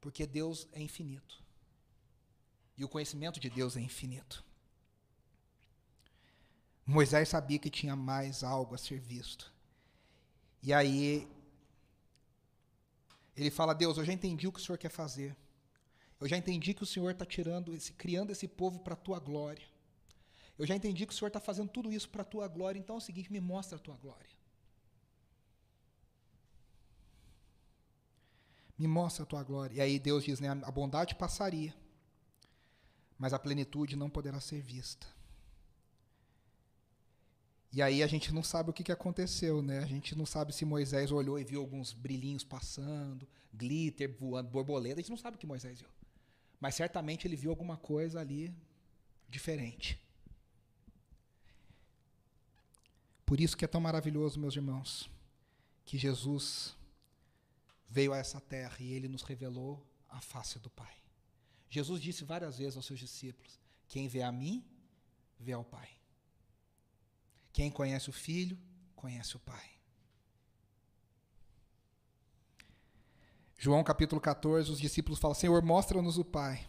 Porque Deus é infinito. E o conhecimento de Deus é infinito. Moisés sabia que tinha mais algo a ser visto. E aí ele fala: Deus, eu já entendi o que o Senhor quer fazer. Eu já entendi que o Senhor está tirando, esse, criando esse povo para a tua glória. Eu já entendi que o Senhor está fazendo tudo isso para a tua glória. Então é o seguinte: me mostra a tua glória. Me mostra a tua glória. E aí Deus diz: né, a bondade passaria mas a plenitude não poderá ser vista. E aí a gente não sabe o que, que aconteceu, né? A gente não sabe se Moisés olhou e viu alguns brilhinhos passando, glitter voando, borboleta. A gente não sabe o que Moisés viu. Mas certamente ele viu alguma coisa ali diferente. Por isso que é tão maravilhoso, meus irmãos, que Jesus veio a essa terra e ele nos revelou a face do Pai. Jesus disse várias vezes aos seus discípulos: Quem vê a mim, vê ao Pai. Quem conhece o Filho, conhece o Pai. João capítulo 14, os discípulos falam: Senhor, mostra-nos o Pai.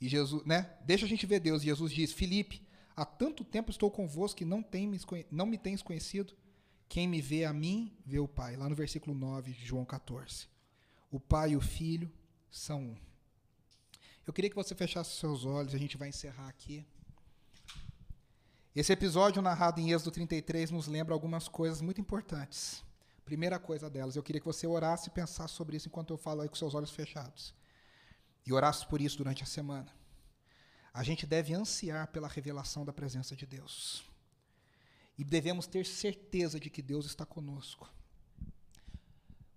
E Jesus, né? Deixa a gente ver Deus. E Jesus diz: Filipe, há tanto tempo estou convosco que não, tem, não me tens conhecido. Quem me vê a mim, vê o Pai. Lá no versículo 9 de João 14. O Pai e o Filho são um. Eu queria que você fechasse seus olhos, a gente vai encerrar aqui. Esse episódio narrado em Êxodo 33 nos lembra algumas coisas muito importantes. Primeira coisa delas, eu queria que você orasse e pensasse sobre isso enquanto eu falo aí com seus olhos fechados. E orasse por isso durante a semana. A gente deve ansiar pela revelação da presença de Deus. E devemos ter certeza de que Deus está conosco.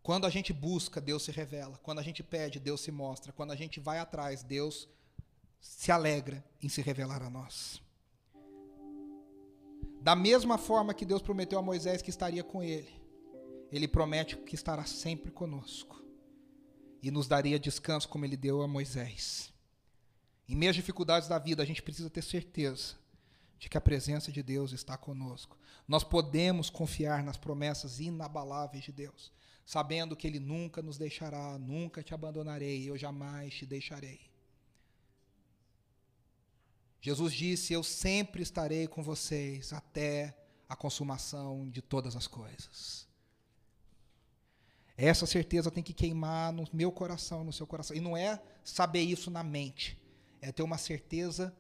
Quando a gente busca, Deus se revela. Quando a gente pede, Deus se mostra. Quando a gente vai atrás, Deus se alegra em se revelar a nós. Da mesma forma que Deus prometeu a Moisés que estaria com ele, ele promete que estará sempre conosco e nos daria descanso como ele deu a Moisés. Em meio às dificuldades da vida, a gente precisa ter certeza de que a presença de Deus está conosco. Nós podemos confiar nas promessas inabaláveis de Deus, sabendo que Ele nunca nos deixará, nunca te abandonarei, eu jamais te deixarei. Jesus disse: Eu sempre estarei com vocês até a consumação de todas as coisas. Essa certeza tem que queimar no meu coração, no seu coração. E não é saber isso na mente, é ter uma certeza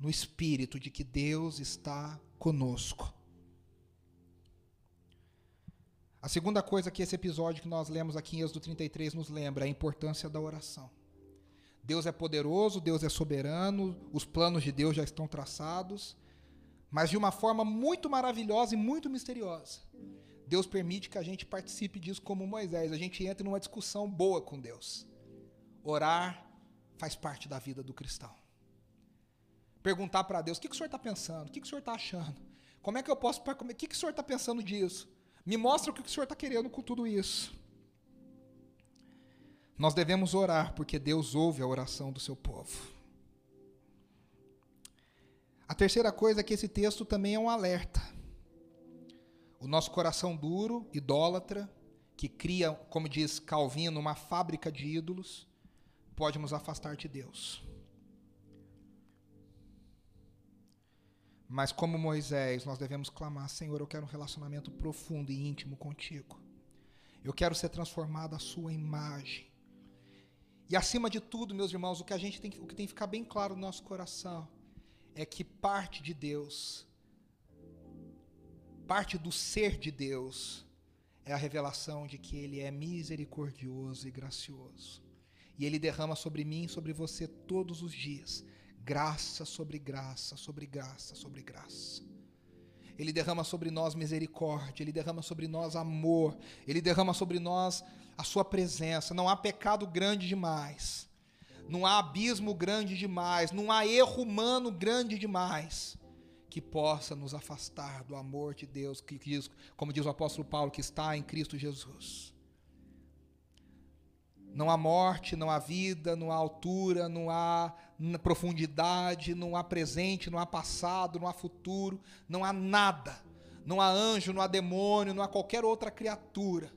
no espírito de que Deus está conosco. A segunda coisa que esse episódio que nós lemos aqui em Êxodo 33 nos lembra é a importância da oração. Deus é poderoso, Deus é soberano, os planos de Deus já estão traçados, mas de uma forma muito maravilhosa e muito misteriosa. Deus permite que a gente participe disso como Moisés, a gente entra numa discussão boa com Deus. Orar faz parte da vida do cristão. Perguntar para Deus: o que, que o senhor está pensando? O que, que o senhor está achando? Como é que eu posso. O que, que o senhor está pensando disso? Me mostra o que o senhor está querendo com tudo isso. Nós devemos orar porque Deus ouve a oração do seu povo. A terceira coisa é que esse texto também é um alerta. O nosso coração duro, idólatra, que cria, como diz Calvino, uma fábrica de ídolos, pode nos afastar de Deus. Mas como Moisés, nós devemos clamar: Senhor, eu quero um relacionamento profundo e íntimo contigo. Eu quero ser transformado à sua imagem. E acima de tudo, meus irmãos, o que a gente tem, o que tem que ficar bem claro no nosso coração é que parte de Deus, parte do ser de Deus, é a revelação de que Ele é misericordioso e gracioso. E Ele derrama sobre mim e sobre você todos os dias graça sobre graça, sobre graça, sobre graça. Ele derrama sobre nós misericórdia, Ele derrama sobre nós amor, Ele derrama sobre nós a Sua presença. Não há pecado grande demais, não há abismo grande demais, não há erro humano grande demais que possa nos afastar do amor de Deus, que diz, como diz o apóstolo Paulo, que está em Cristo Jesus. Não há morte, não há vida, não há altura, não há profundidade, não há presente, não há passado, não há futuro, não há nada. Não há anjo, não há demônio, não há qualquer outra criatura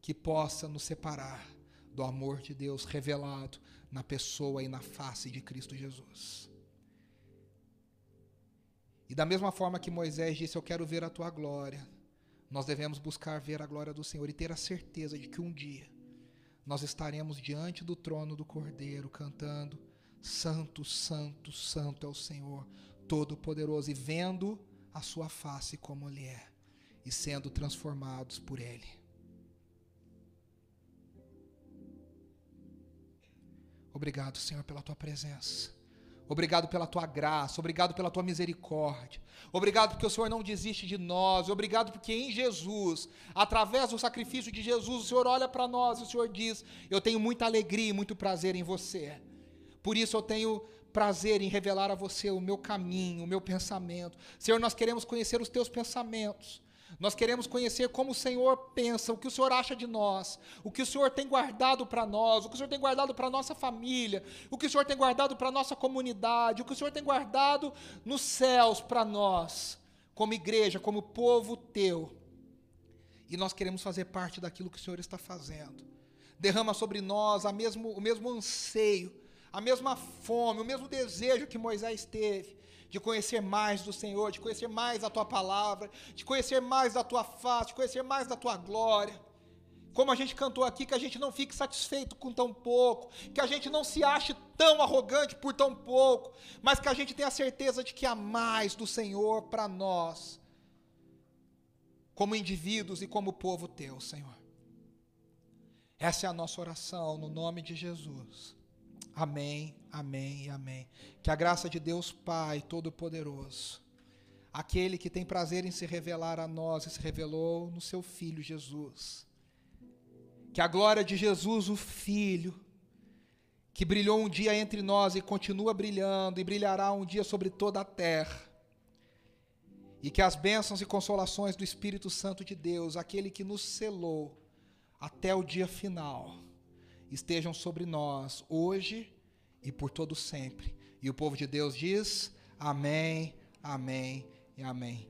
que possa nos separar do amor de Deus revelado na pessoa e na face de Cristo Jesus. E da mesma forma que Moisés disse: Eu quero ver a tua glória, nós devemos buscar ver a glória do Senhor e ter a certeza de que um dia nós estaremos diante do trono do Cordeiro cantando: Santo, Santo, Santo é o Senhor, Todo-Poderoso, e vendo a Sua face como Ele é, e sendo transformados por Ele. Obrigado, Senhor, pela Tua presença. Obrigado pela tua graça, obrigado pela tua misericórdia. Obrigado porque o Senhor não desiste de nós. Obrigado porque em Jesus, através do sacrifício de Jesus, o Senhor olha para nós e o Senhor diz: Eu tenho muita alegria e muito prazer em você. Por isso eu tenho prazer em revelar a você o meu caminho, o meu pensamento. Senhor, nós queremos conhecer os teus pensamentos. Nós queremos conhecer como o Senhor pensa, o que o Senhor acha de nós, o que o Senhor tem guardado para nós, o que o Senhor tem guardado para a nossa família, o que o Senhor tem guardado para a nossa comunidade, o que o Senhor tem guardado nos céus para nós, como igreja, como povo teu. E nós queremos fazer parte daquilo que o Senhor está fazendo. Derrama sobre nós mesmo, o mesmo anseio, a mesma fome, o mesmo desejo que Moisés teve de conhecer mais do Senhor, de conhecer mais a tua palavra, de conhecer mais da tua face, de conhecer mais da tua glória. Como a gente cantou aqui, que a gente não fique satisfeito com tão pouco, que a gente não se ache tão arrogante por tão pouco, mas que a gente tenha certeza de que há mais do Senhor para nós, como indivíduos e como povo teu, Senhor. Essa é a nossa oração, no nome de Jesus. Amém, amém amém. Que a graça de Deus Pai Todo-Poderoso, aquele que tem prazer em se revelar a nós e se revelou no seu Filho Jesus. Que a glória de Jesus, o Filho, que brilhou um dia entre nós e continua brilhando e brilhará um dia sobre toda a terra. E que as bênçãos e consolações do Espírito Santo de Deus, aquele que nos selou até o dia final, estejam sobre nós hoje e por todo sempre. E o povo de Deus diz: Amém, Amém e Amém.